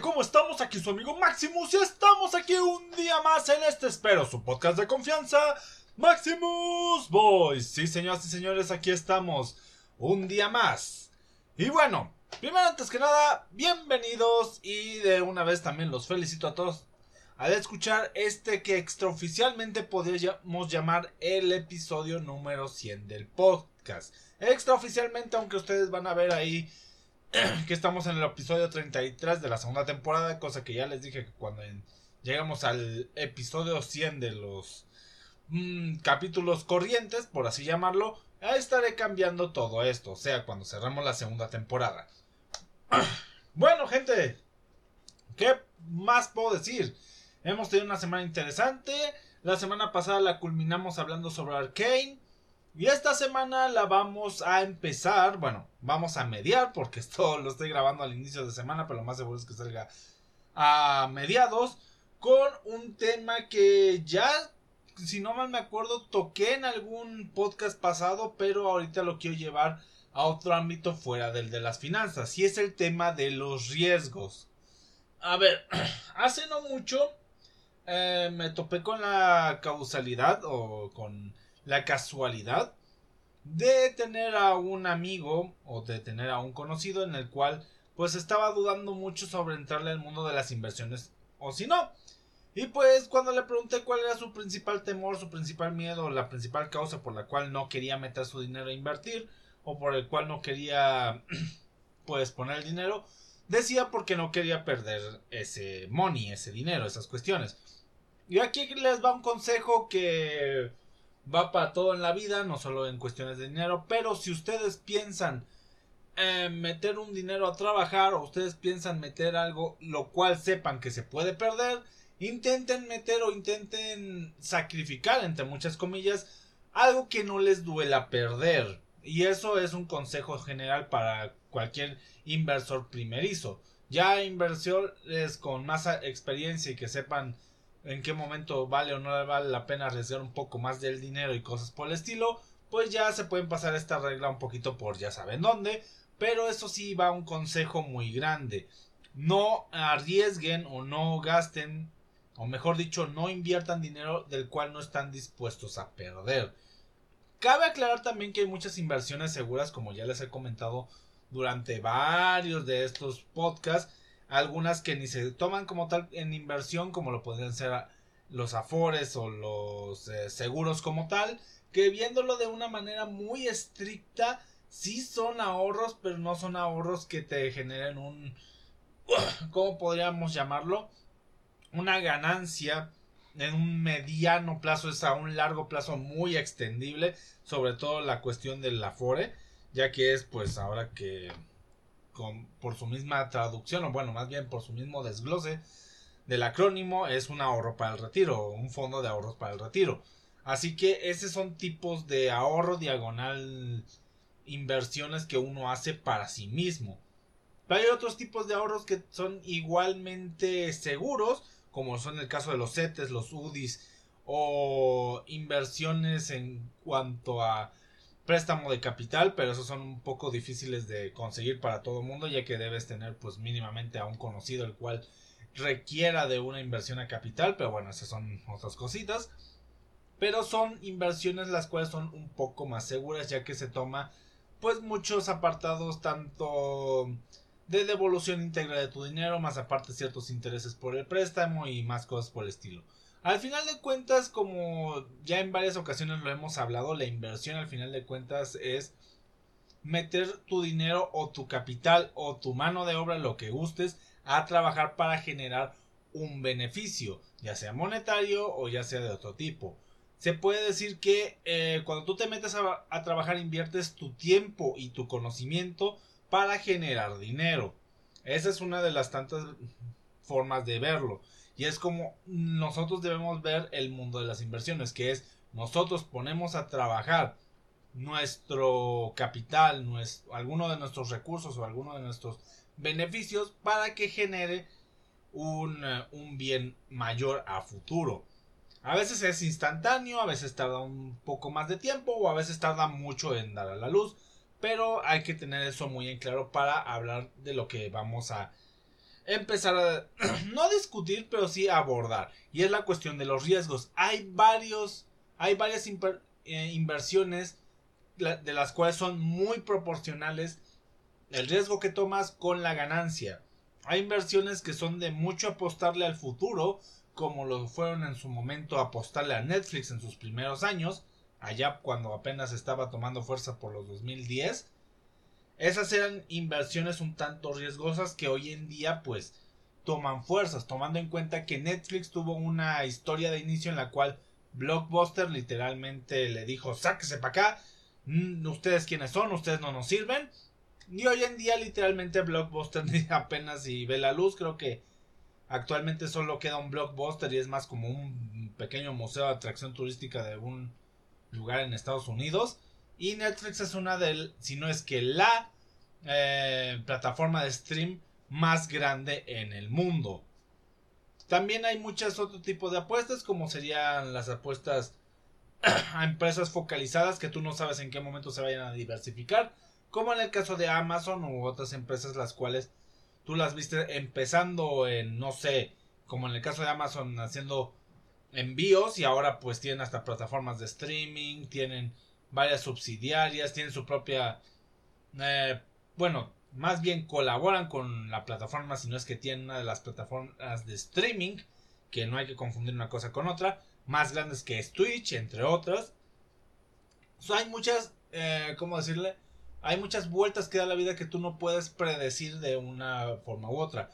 ¿Cómo estamos? Aquí su amigo Maximus y estamos aquí un día más en este espero, su podcast de confianza, Maximus Boys. Sí, señoras y señores, aquí estamos un día más. Y bueno, primero antes que nada, bienvenidos y de una vez también los felicito a todos al escuchar este que extraoficialmente podríamos llamar el episodio número 100 del podcast. Extraoficialmente, aunque ustedes van a ver ahí que estamos en el episodio 33 de la segunda temporada, cosa que ya les dije que cuando llegamos al episodio 100 de los mm, capítulos corrientes, por así llamarlo, estaré cambiando todo esto, o sea, cuando cerramos la segunda temporada. bueno, gente, ¿qué más puedo decir? Hemos tenido una semana interesante. La semana pasada la culminamos hablando sobre Arkane. Y esta semana la vamos a empezar, bueno, vamos a mediar porque esto lo estoy grabando al inicio de semana, pero lo más seguro es que salga a mediados con un tema que ya, si no mal me acuerdo, toqué en algún podcast pasado, pero ahorita lo quiero llevar a otro ámbito fuera del de las finanzas, y es el tema de los riesgos. A ver, hace no mucho eh, me topé con la causalidad o con la casualidad de tener a un amigo o de tener a un conocido en el cual pues estaba dudando mucho sobre entrarle al mundo de las inversiones o si no. Y pues cuando le pregunté cuál era su principal temor, su principal miedo, la principal causa por la cual no quería meter su dinero a invertir o por el cual no quería pues poner el dinero, decía porque no quería perder ese money, ese dinero, esas cuestiones. Y aquí les va un consejo que va para todo en la vida, no solo en cuestiones de dinero, pero si ustedes piensan meter un dinero a trabajar o ustedes piensan meter algo lo cual sepan que se puede perder, intenten meter o intenten sacrificar, entre muchas comillas, algo que no les duela perder. Y eso es un consejo general para cualquier inversor primerizo. Ya inversores con más experiencia y que sepan en qué momento vale o no vale la pena arriesgar un poco más del dinero y cosas por el estilo, pues ya se pueden pasar esta regla un poquito por ya saben dónde, pero eso sí va un consejo muy grande. No arriesguen o no gasten, o mejor dicho, no inviertan dinero del cual no están dispuestos a perder. Cabe aclarar también que hay muchas inversiones seguras, como ya les he comentado durante varios de estos podcasts, algunas que ni se toman como tal en inversión como lo podrían ser los afores o los eh, seguros como tal que viéndolo de una manera muy estricta sí son ahorros pero no son ahorros que te generen un ¿cómo podríamos llamarlo? una ganancia en un mediano plazo es a un largo plazo muy extendible sobre todo la cuestión del afore ya que es pues ahora que por su misma traducción, o bueno, más bien por su mismo desglose del acrónimo, es un ahorro para el retiro, un fondo de ahorros para el retiro. Así que esos son tipos de ahorro diagonal inversiones que uno hace para sí mismo. Pero hay otros tipos de ahorros que son igualmente seguros, como son el caso de los CETES, los UDIs o inversiones en cuanto a préstamo de capital, pero esos son un poco difíciles de conseguir para todo el mundo, ya que debes tener pues mínimamente a un conocido el cual requiera de una inversión a capital, pero bueno, esas son otras cositas. Pero son inversiones las cuales son un poco más seguras, ya que se toma pues muchos apartados tanto de devolución íntegra de tu dinero, más aparte ciertos intereses por el préstamo y más cosas por el estilo. Al final de cuentas, como ya en varias ocasiones lo hemos hablado, la inversión al final de cuentas es meter tu dinero o tu capital o tu mano de obra, lo que gustes, a trabajar para generar un beneficio, ya sea monetario o ya sea de otro tipo. Se puede decir que eh, cuando tú te metes a, a trabajar inviertes tu tiempo y tu conocimiento para generar dinero. Esa es una de las tantas formas de verlo. Y es como nosotros debemos ver el mundo de las inversiones, que es nosotros ponemos a trabajar nuestro capital, nuestro, alguno de nuestros recursos o alguno de nuestros beneficios para que genere un, eh, un bien mayor a futuro. A veces es instantáneo, a veces tarda un poco más de tiempo o a veces tarda mucho en dar a la luz, pero hay que tener eso muy en claro para hablar de lo que vamos a empezar a no discutir, pero sí abordar. Y es la cuestión de los riesgos. Hay varios, hay varias eh, inversiones de las cuales son muy proporcionales el riesgo que tomas con la ganancia. Hay inversiones que son de mucho apostarle al futuro, como lo fueron en su momento apostarle a Netflix en sus primeros años, allá cuando apenas estaba tomando fuerza por los 2010. Esas eran inversiones un tanto riesgosas que hoy en día pues toman fuerzas, tomando en cuenta que Netflix tuvo una historia de inicio en la cual Blockbuster literalmente le dijo, sáquese para acá, mm, ustedes quiénes son, ustedes no nos sirven. Y hoy en día literalmente Blockbuster apenas si ve la luz, creo que actualmente solo queda un Blockbuster y es más como un pequeño museo de atracción turística de un lugar en Estados Unidos. Y Netflix es una de, si no es que la eh, plataforma de stream más grande en el mundo. También hay muchos otros tipos de apuestas, como serían las apuestas a empresas focalizadas que tú no sabes en qué momento se vayan a diversificar, como en el caso de Amazon u otras empresas las cuales tú las viste empezando en, no sé, como en el caso de Amazon haciendo envíos y ahora pues tienen hasta plataformas de streaming, tienen varias subsidiarias, tienen su propia... Eh, bueno, más bien colaboran con la plataforma, si no es que tienen una de las plataformas de streaming, que no hay que confundir una cosa con otra, más grandes que es Twitch, entre otras. hay muchas, eh, ¿cómo decirle? Hay muchas vueltas que da la vida que tú no puedes predecir de una forma u otra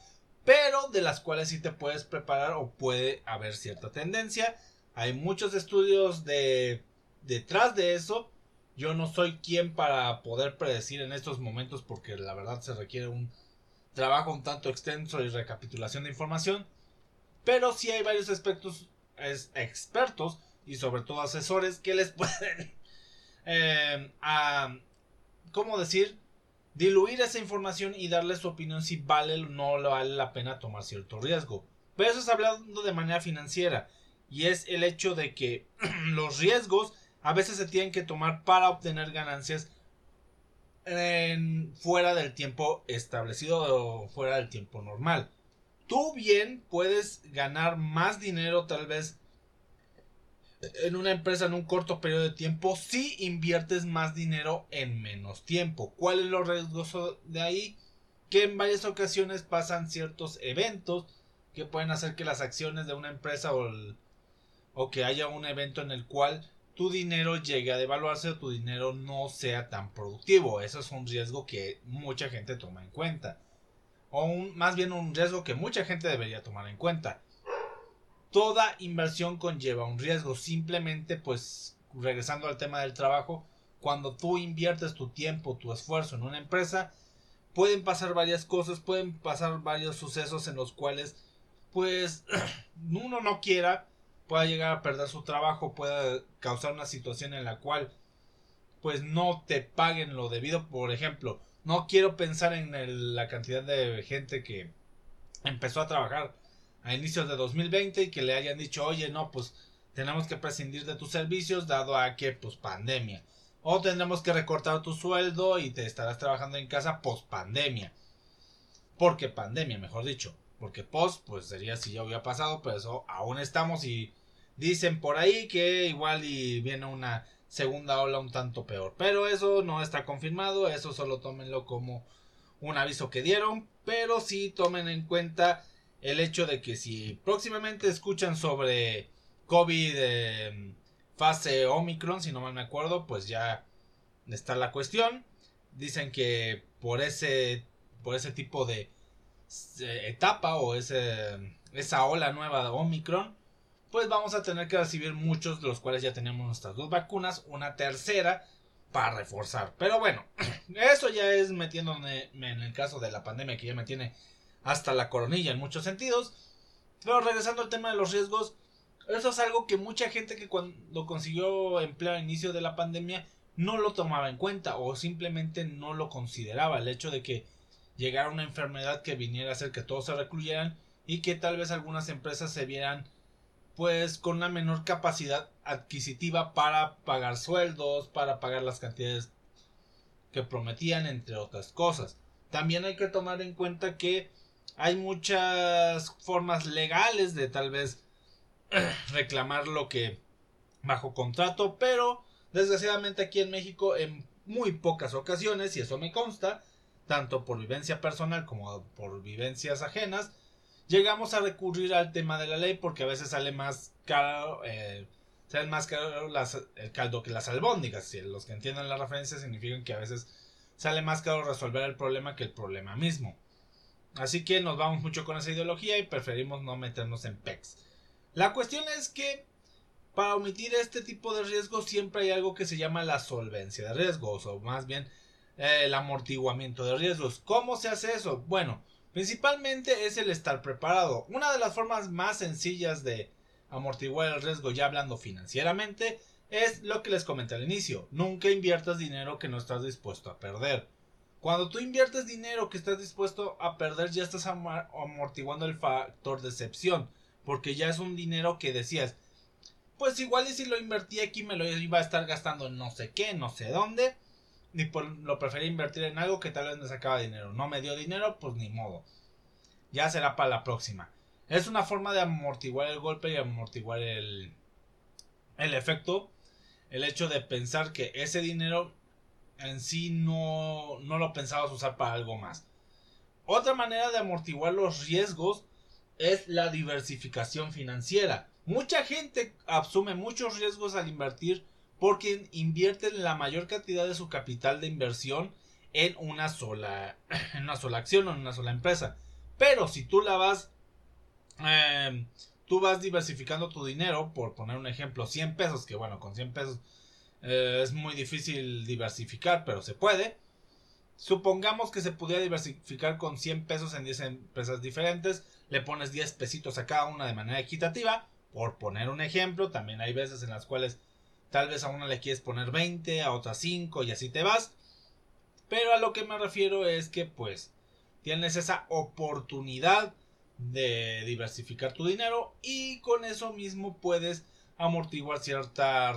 pero de las cuales sí te puedes preparar o puede haber cierta tendencia. Hay muchos estudios de detrás de eso. Yo no soy quien para poder predecir en estos momentos porque la verdad se requiere un trabajo un tanto extenso y recapitulación de información. Pero sí hay varios aspectos expertos y sobre todo asesores que les pueden, eh, ¿cómo decir? diluir esa información y darle su opinión si vale o no vale la pena tomar cierto riesgo. Pero eso es hablando de manera financiera y es el hecho de que los riesgos a veces se tienen que tomar para obtener ganancias fuera del tiempo establecido o fuera del tiempo normal. Tú bien puedes ganar más dinero tal vez en una empresa en un corto periodo de tiempo si inviertes más dinero en menos tiempo. ¿Cuál es lo riesgoso de ahí? Que en varias ocasiones pasan ciertos eventos que pueden hacer que las acciones de una empresa o que haya un evento en el cual tu dinero llegue a devaluarse o tu dinero no sea tan productivo. Eso es un riesgo que mucha gente toma en cuenta. O más bien un riesgo que mucha gente debería tomar en cuenta toda inversión conlleva un riesgo. Simplemente, pues, regresando al tema del trabajo, cuando tú inviertes tu tiempo, tu esfuerzo en una empresa, pueden pasar varias cosas, pueden pasar varios sucesos en los cuales, pues, uno no quiera, pueda llegar a perder su trabajo, pueda causar una situación en la cual, pues, no te paguen lo debido. Por ejemplo, no quiero pensar en la cantidad de gente que empezó a trabajar a inicios de 2020 y que le hayan dicho, oye, no, pues tenemos que prescindir de tus servicios dado a que, pues, pandemia. O tendremos que recortar tu sueldo y te estarás trabajando en casa post pandemia. Porque pandemia, mejor dicho. Porque post, pues sería si ya hubiera pasado, pero eso aún estamos y dicen por ahí que igual y viene una segunda ola un tanto peor. Pero eso no está confirmado, eso solo tómenlo como un aviso que dieron. Pero sí tomen en cuenta el hecho de que si próximamente escuchan sobre COVID eh, fase Omicron, si no mal me acuerdo, pues ya está la cuestión. Dicen que por ese, por ese tipo de eh, etapa o ese, esa ola nueva de Omicron, pues vamos a tener que recibir muchos de los cuales ya tenemos nuestras dos vacunas, una tercera para reforzar. Pero bueno, eso ya es metiéndome en el caso de la pandemia que ya me tiene hasta la coronilla en muchos sentidos. Pero regresando al tema de los riesgos, eso es algo que mucha gente que cuando consiguió empleo al inicio de la pandemia no lo tomaba en cuenta o simplemente no lo consideraba. El hecho de que llegara una enfermedad que viniera a hacer que todos se recluyeran y que tal vez algunas empresas se vieran pues con una menor capacidad adquisitiva para pagar sueldos, para pagar las cantidades que prometían, entre otras cosas. También hay que tomar en cuenta que hay muchas formas legales de tal vez reclamar lo que bajo contrato, pero desgraciadamente aquí en México en muy pocas ocasiones, y eso me consta, tanto por vivencia personal como por vivencias ajenas, llegamos a recurrir al tema de la ley porque a veces sale más caro, eh, sale más caro el caldo que las albóndigas. Los que entiendan la referencia significan que a veces sale más caro resolver el problema que el problema mismo. Así que nos vamos mucho con esa ideología y preferimos no meternos en PEX. La cuestión es que para omitir este tipo de riesgos siempre hay algo que se llama la solvencia de riesgos o más bien eh, el amortiguamiento de riesgos. ¿Cómo se hace eso? Bueno, principalmente es el estar preparado. Una de las formas más sencillas de amortiguar el riesgo ya hablando financieramente es lo que les comenté al inicio. Nunca inviertas dinero que no estás dispuesto a perder. Cuando tú inviertes dinero que estás dispuesto a perder ya estás amortiguando el factor de excepción. Porque ya es un dinero que decías, pues igual y si lo invertí aquí me lo iba a estar gastando no sé qué, no sé dónde. Ni por, lo preferí invertir en algo que tal vez me sacaba dinero. No me dio dinero, pues ni modo. Ya será para la próxima. Es una forma de amortiguar el golpe y amortiguar el, el efecto. El hecho de pensar que ese dinero en sí no, no lo pensabas usar para algo más. Otra manera de amortiguar los riesgos es la diversificación financiera. Mucha gente asume muchos riesgos al invertir porque invierten la mayor cantidad de su capital de inversión en una sola, en una sola acción o en una sola empresa. Pero si tú la vas, em, tú vas diversificando tu dinero, por poner un ejemplo, 100 pesos, que bueno, con 100 pesos eh, es muy difícil diversificar, pero se puede. Supongamos que se pudiera diversificar con 100 pesos en 10 empresas diferentes, le pones 10 pesitos a cada una de manera equitativa, por poner un ejemplo, también hay veces en las cuales tal vez a una le quieres poner 20, a otra 5 y así te vas. Pero a lo que me refiero es que pues tienes esa oportunidad de diversificar tu dinero y con eso mismo puedes amortiguar cierta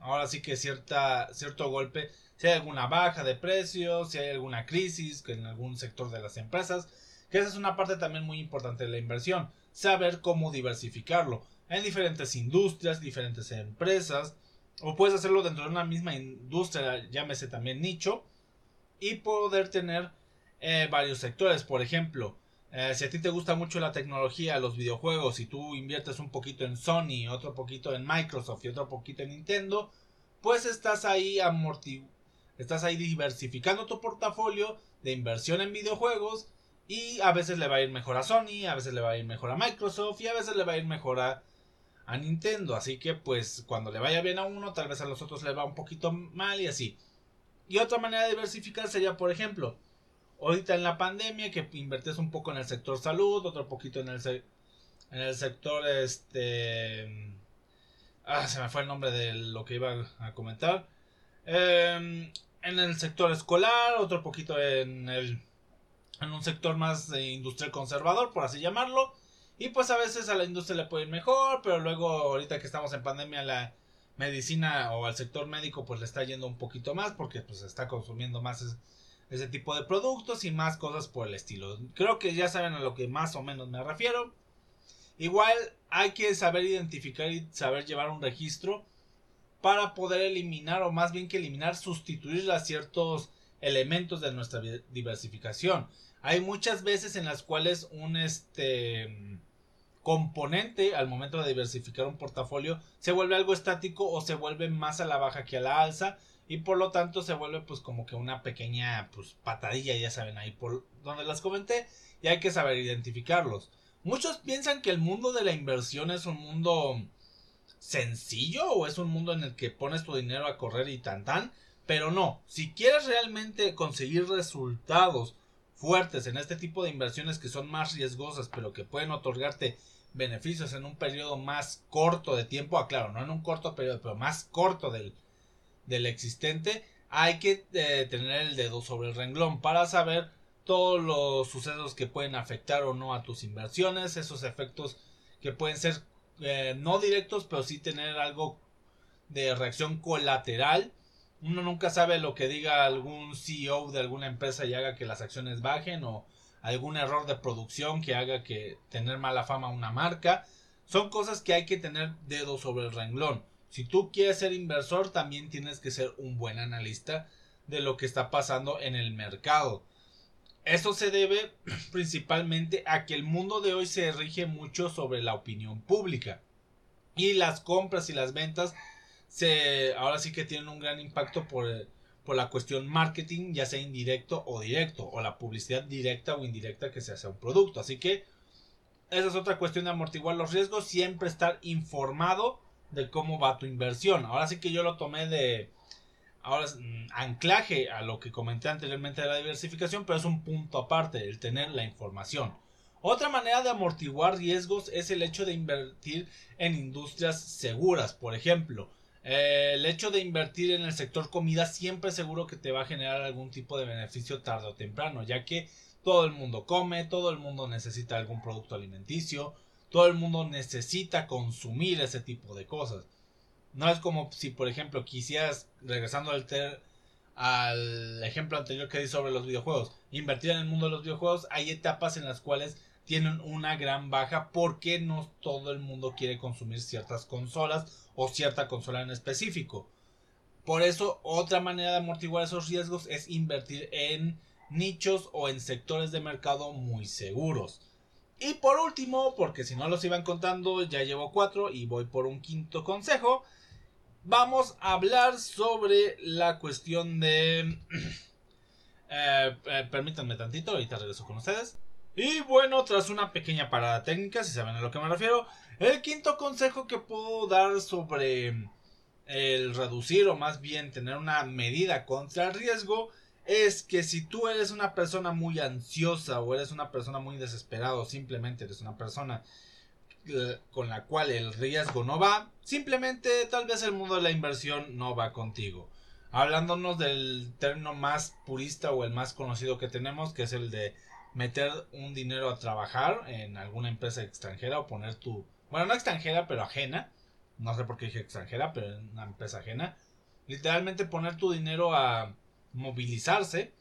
ahora sí que cierta cierto golpe si hay alguna baja de precios si hay alguna crisis en algún sector de las empresas que esa es una parte también muy importante de la inversión saber cómo diversificarlo en diferentes industrias diferentes empresas o puedes hacerlo dentro de una misma industria llámese también nicho y poder tener eh, varios sectores. Por ejemplo, eh, si a ti te gusta mucho la tecnología, los videojuegos, y tú inviertes un poquito en Sony, otro poquito en Microsoft y otro poquito en Nintendo, pues estás ahí estás ahí diversificando tu portafolio de inversión en videojuegos y a veces le va a ir mejor a Sony, a veces le va a ir mejor a Microsoft y a veces le va a ir mejor a, a Nintendo. Así que pues cuando le vaya bien a uno, tal vez a los otros le va un poquito mal y así. Y otra manera de diversificar sería, por ejemplo, ahorita en la pandemia que invertías un poco en el sector salud, otro poquito en el, en el sector este... Ah, se me fue el nombre de lo que iba a comentar. Em, en el sector escolar, otro poquito en el en un sector más industrial conservador, por así llamarlo. Y pues a veces a la industria le puede ir mejor, pero luego ahorita que estamos en pandemia la medicina o al sector médico pues le está yendo un poquito más porque pues está consumiendo más ese tipo de productos y más cosas por el estilo. Creo que ya saben a lo que más o menos me refiero. Igual hay que saber identificar y saber llevar un registro para poder eliminar o más bien que eliminar, sustituir a ciertos elementos de nuestra diversificación. Hay muchas veces en las cuales un este componente al momento de diversificar un portafolio se vuelve algo estático o se vuelve más a la baja que a la alza y por lo tanto se vuelve pues como que una pequeña pues patadilla ya saben ahí por donde las comenté y hay que saber identificarlos. Muchos piensan que el mundo de la inversión es un mundo sencillo o es un mundo en el que pones tu dinero a correr y tan tan pero no. Si quieres realmente conseguir resultados fuertes en este tipo de inversiones que son más riesgosas pero que pueden otorgarte beneficios en un periodo más corto de tiempo, aclaro, ah, no en un corto periodo, pero más corto del, del existente, hay que eh, tener el dedo sobre el renglón para saber todos los sucesos que pueden afectar o no a tus inversiones, esos efectos que pueden ser eh, no directos, pero sí tener algo de reacción colateral. Uno nunca sabe lo que diga algún CEO de alguna empresa y haga que las acciones bajen o algún error de producción que haga que tener mala fama una marca. Son cosas que hay que tener dedo sobre el renglón. Si tú quieres ser inversor, también tienes que ser un buen analista de lo que está pasando en el mercado. Eso se debe principalmente a que el mundo de hoy se rige mucho sobre la opinión pública. Y las compras y las ventas se, ahora sí que tienen un gran impacto por, por la cuestión marketing, ya sea indirecto o directo, o la publicidad directa o indirecta que se hace a un producto. Así que esa es otra cuestión de amortiguar los riesgos, siempre estar informado de cómo va tu inversión. Ahora sí que yo lo tomé de ahora mm, anclaje a lo que comenté anteriormente de la diversificación, pero es un punto aparte, el tener la información. Otra manera de amortiguar riesgos es el hecho de invertir en industrias seguras. Por ejemplo, eh, el hecho de invertir en el sector comida siempre seguro que te va a generar algún tipo de beneficio tarde o temprano, ya que todo el mundo come, todo el mundo necesita algún producto alimenticio, todo el mundo necesita consumir ese tipo de cosas. No es como si, por ejemplo, quisieras, regresando al, al ejemplo anterior que di sobre los videojuegos, invertir en el mundo de los videojuegos, hay etapas en las cuales tienen una gran baja porque no todo el mundo quiere consumir ciertas consolas o cierta consola en específico. Por eso, otra manera de amortiguar esos riesgos es invertir en nichos o en sectores de mercado muy seguros. Y por último, porque si no los iban contando, ya llevo cuatro y voy por un quinto consejo, vamos a hablar sobre la cuestión de... Eh, eh, permítanme tantito, ahorita regreso con ustedes. Y bueno, tras una pequeña parada técnica, si saben a lo que me refiero, el quinto consejo que puedo dar sobre el reducir o más bien tener una medida contra el riesgo es que si tú eres una persona muy ansiosa o eres una persona muy desesperada o simplemente eres una persona eh, con la cual el riesgo no va, simplemente tal vez el mundo de la inversión no va contigo. Hablándonos del término más purista o el más conocido que tenemos, que es el de meter un dinero a trabajar en alguna empresa extranjera o poner tu, bueno, no extranjera, pero ajena, no sé por qué dije extranjera, pero en una empresa ajena, literalmente poner tu dinero a movilizarse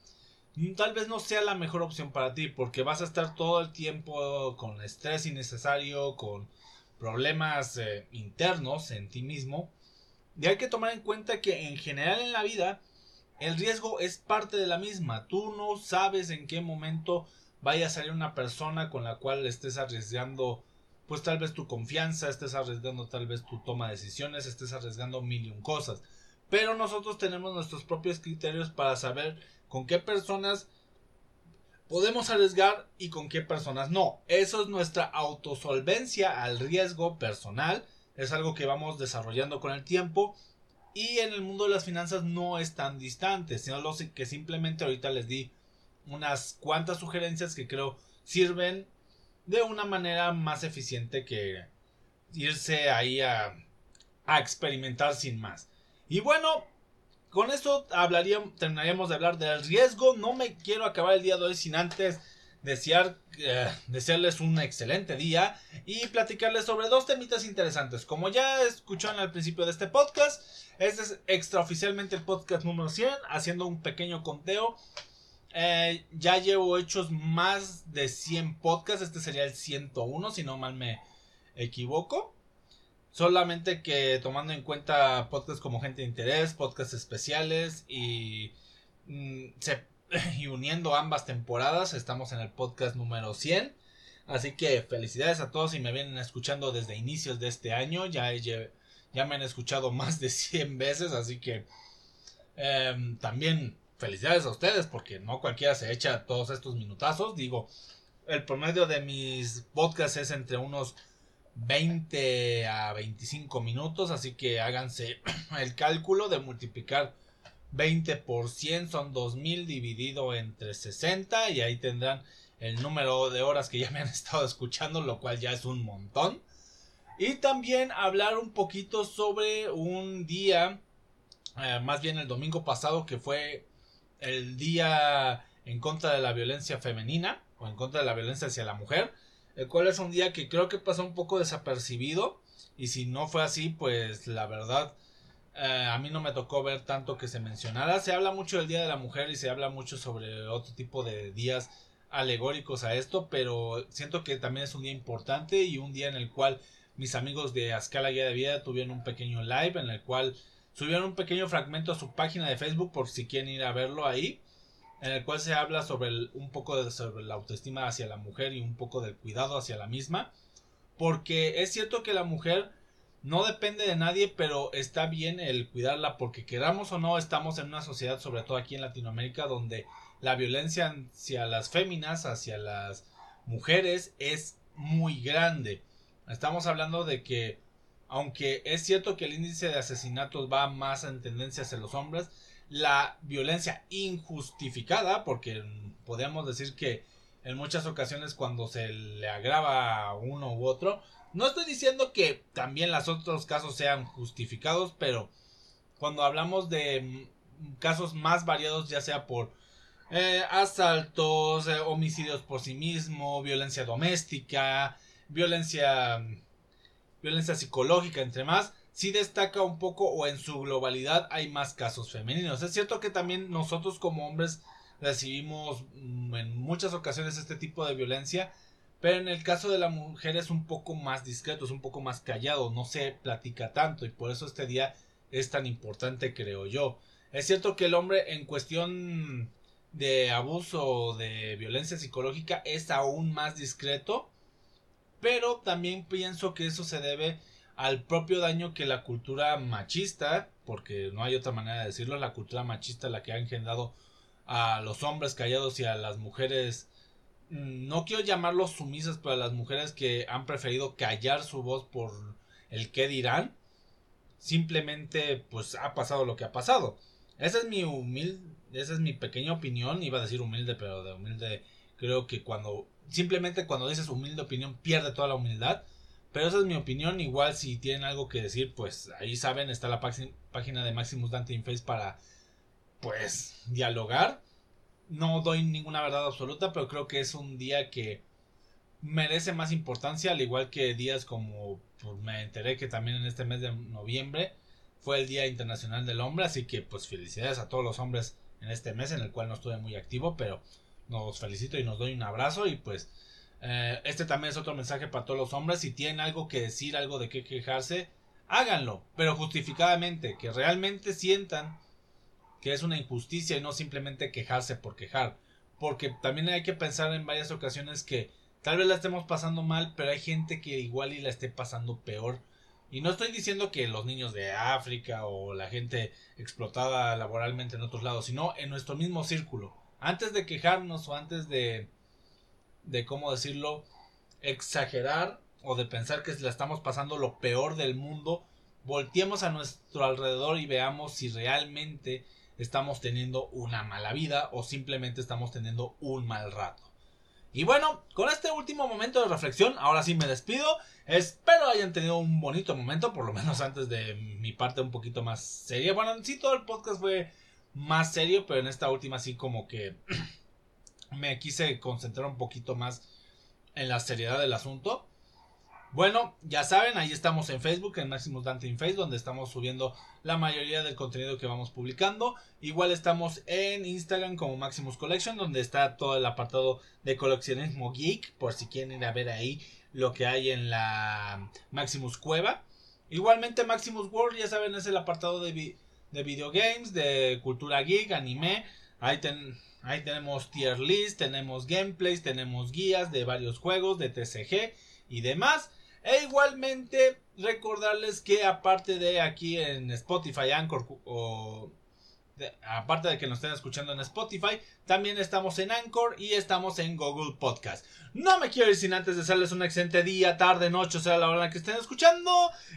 tal vez no sea la mejor opción para ti porque vas a estar todo el tiempo con estrés innecesario, con problemas eh, internos en ti mismo. Y hay que tomar en cuenta que en general en la vida el riesgo es parte de la misma. Tú no sabes en qué momento vaya a salir una persona con la cual estés arriesgando pues tal vez tu confianza, estés arriesgando tal vez tu toma de decisiones, estés arriesgando mil y un cosas. Pero nosotros tenemos nuestros propios criterios para saber con qué personas podemos arriesgar y con qué personas no. Eso es nuestra autosolvencia al riesgo personal. Es algo que vamos desarrollando con el tiempo. Y en el mundo de las finanzas no es tan distante, sino lo que simplemente ahorita les di unas cuantas sugerencias que creo sirven de una manera más eficiente que irse ahí a, experimentar sin más. Y bueno, con esto hablaríamos, terminaríamos de hablar del riesgo. No me quiero acabar el día de hoy sin antes desear, eh, desearles un excelente día y platicarles sobre dos temitas interesantes. Como ya escucharon al principio de este podcast, este es extraoficialmente el podcast número 100, haciendo un pequeño conteo. Eh, ya llevo hechos más de 100 podcasts, este sería el 101 si no mal me equivoco. Solamente que tomando en cuenta podcasts como Gente de Interés, podcasts especiales y, mm, y uniendo ambas temporadas, estamos en el podcast número 100. Así que felicidades a todos y me vienen escuchando desde inicios de este año. Ya, ya me han escuchado más de 100 veces, así que em, también felicidades a ustedes porque no cualquiera se echa todos estos minutazos. Digo, el promedio de mis podcasts es entre unos 20 a 25 minutos, así que háganse el cálculo de multiplicar 20 por 100 son 2000 dividido entre 60 y ahí tendrán el número de horas que ya me han estado escuchando, lo cual ya es un montón. Y también hablar un poquito sobre un día, eh, más bien el domingo pasado, que fue el día en contra de la violencia femenina o en contra de la violencia hacia la mujer el cual es un día que creo que pasó un poco desapercibido. Y si no fue así pues la verdad eh, a mí no me tocó ver tanto que se mencionara. Se habla mucho del día de la mujer y se habla mucho sobre otro tipo de días alegóricos a esto, pero siento que también es un día importante y un día en el cual mis amigos de Ascala Guía de Vida tuvieron un pequeño live en el cual subieron un pequeño fragmento a su página de Facebook por si quieren ir a verlo ahí, en el cual se habla sobre un poco de, sobre la autoestima hacia la mujer y un poco del cuidado hacia la misma, porque es cierto que la mujer no depende de nadie, pero está bien el cuidarla porque queramos o no, estamos en una sociedad, sobre todo aquí en Latinoamérica, donde la violencia hacia las féminas, hacia las mujeres, es muy grande. Estamos hablando de que, aunque es cierto que el índice de asesinatos va más en tendencia hacia los hombres, la violencia injustificada, porque podríamos decir que en muchas ocasiones cuando se le agrava a uno u otro, no estoy diciendo que también los otros casos sean justificados, pero cuando hablamos de casos más variados, ya sea por eh, asaltos, eh, homicidios por sí mismo, violencia doméstica, violencia, violencia psicológica, entre más, sí destaca un poco o en su globalidad hay más casos femeninos. Es cierto que también nosotros como hombres recibimos mm, en muchas ocasiones este tipo de violencia, pero en el caso de la mujer es un poco más discreto, es un poco más callado, no se platica tanto y por eso este día es tan importante creo yo. Es cierto que el hombre en cuestión de abuso o de violencia psicológica es aún más discreto, pero también pienso que eso se debe al propio daño que la cultura machista, porque no hay otra manera de decirlo, la cultura machista la que ha engendrado a los hombres callados y a las mujeres mm, no quiero llamarlos sumisas, pero a las mujeres que han preferido callar su voz por el qué dirán, simplemente pues ha pasado lo que ha pasado. Esa es mi humilde, esa es mi pequeña opinión, iba a decir humilde, pero de humilde creo que cuando simplemente cuando dices humilde opinión pierde toda la humildad. Pero esa es mi opinión. Igual si tienen algo que decir, pues ahí saben, está la página de Maximus Dante Inface para pues dialogar. No doy ninguna verdad absoluta, pero creo que es un día que merece más importancia, al igual que días como pues, me enteré que también en este mes de noviembre fue el Día Internacional del Hombre, así que pues felicidades a todos los hombres en este mes en el cual no estuve muy activo, pero nos felicito y nos doy un abrazo y pues eh, este también es otro mensaje para todos los hombres, si tienen algo que decir, algo de qué quejarse, háganlo, pero justificadamente, que realmente sientan que es una injusticia y no simplemente quejarse por quejar, porque también hay que pensar en varias ocasiones que tal vez la estemos pasando mal, pero hay gente que igual y la esté pasando peor. Y no estoy diciendo que los niños de África o la gente explotada laboralmente en otros lados, sino en nuestro mismo círculo antes de quejarnos o antes de, de cómo decirlo, exagerar o de pensar que la estamos pasando lo peor del mundo, volteemos a nuestro alrededor y veamos si realmente estamos teniendo una mala vida o simplemente estamos teniendo un mal rato. Y bueno, con este último momento de reflexión, ahora sí me despido. Espero hayan tenido un bonito momento, por lo menos antes de mi parte un poquito más seria. Bueno, sí, todo el podcast fue más serio, pero en esta última sí como que me quise concentrar un poquito más en la seriedad del asunto. Bueno, ya saben, ahí estamos en Facebook, en Maximus Dante in Face, donde estamos subiendo la mayoría del contenido que vamos publicando. Igual estamos en Instagram como Maximus Collection, donde está todo el apartado de coleccionismo geek, por si quieren ir a ver ahí lo que hay en la Maximus Cueva. Igualmente Maximus World, ya saben, es el apartado de, de videogames, de cultura geek, anime. Ahí, ahí tenemos tier list, tenemos gameplays, tenemos guías de varios juegos, de TCG y demás. E igualmente recordarles que aparte de aquí en Spotify, Anchor o aparte de que nos estén escuchando en Spotify, también estamos en Anchor y estamos en Google Podcast. No me quiero ir sin antes desearles un excelente día, tarde, noche, o sea la hora en la que estén escuchando.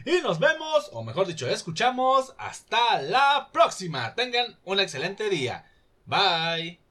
Y nos vemos, o mejor dicho, escuchamos. Hasta la próxima. Tengan un excelente día. Bye.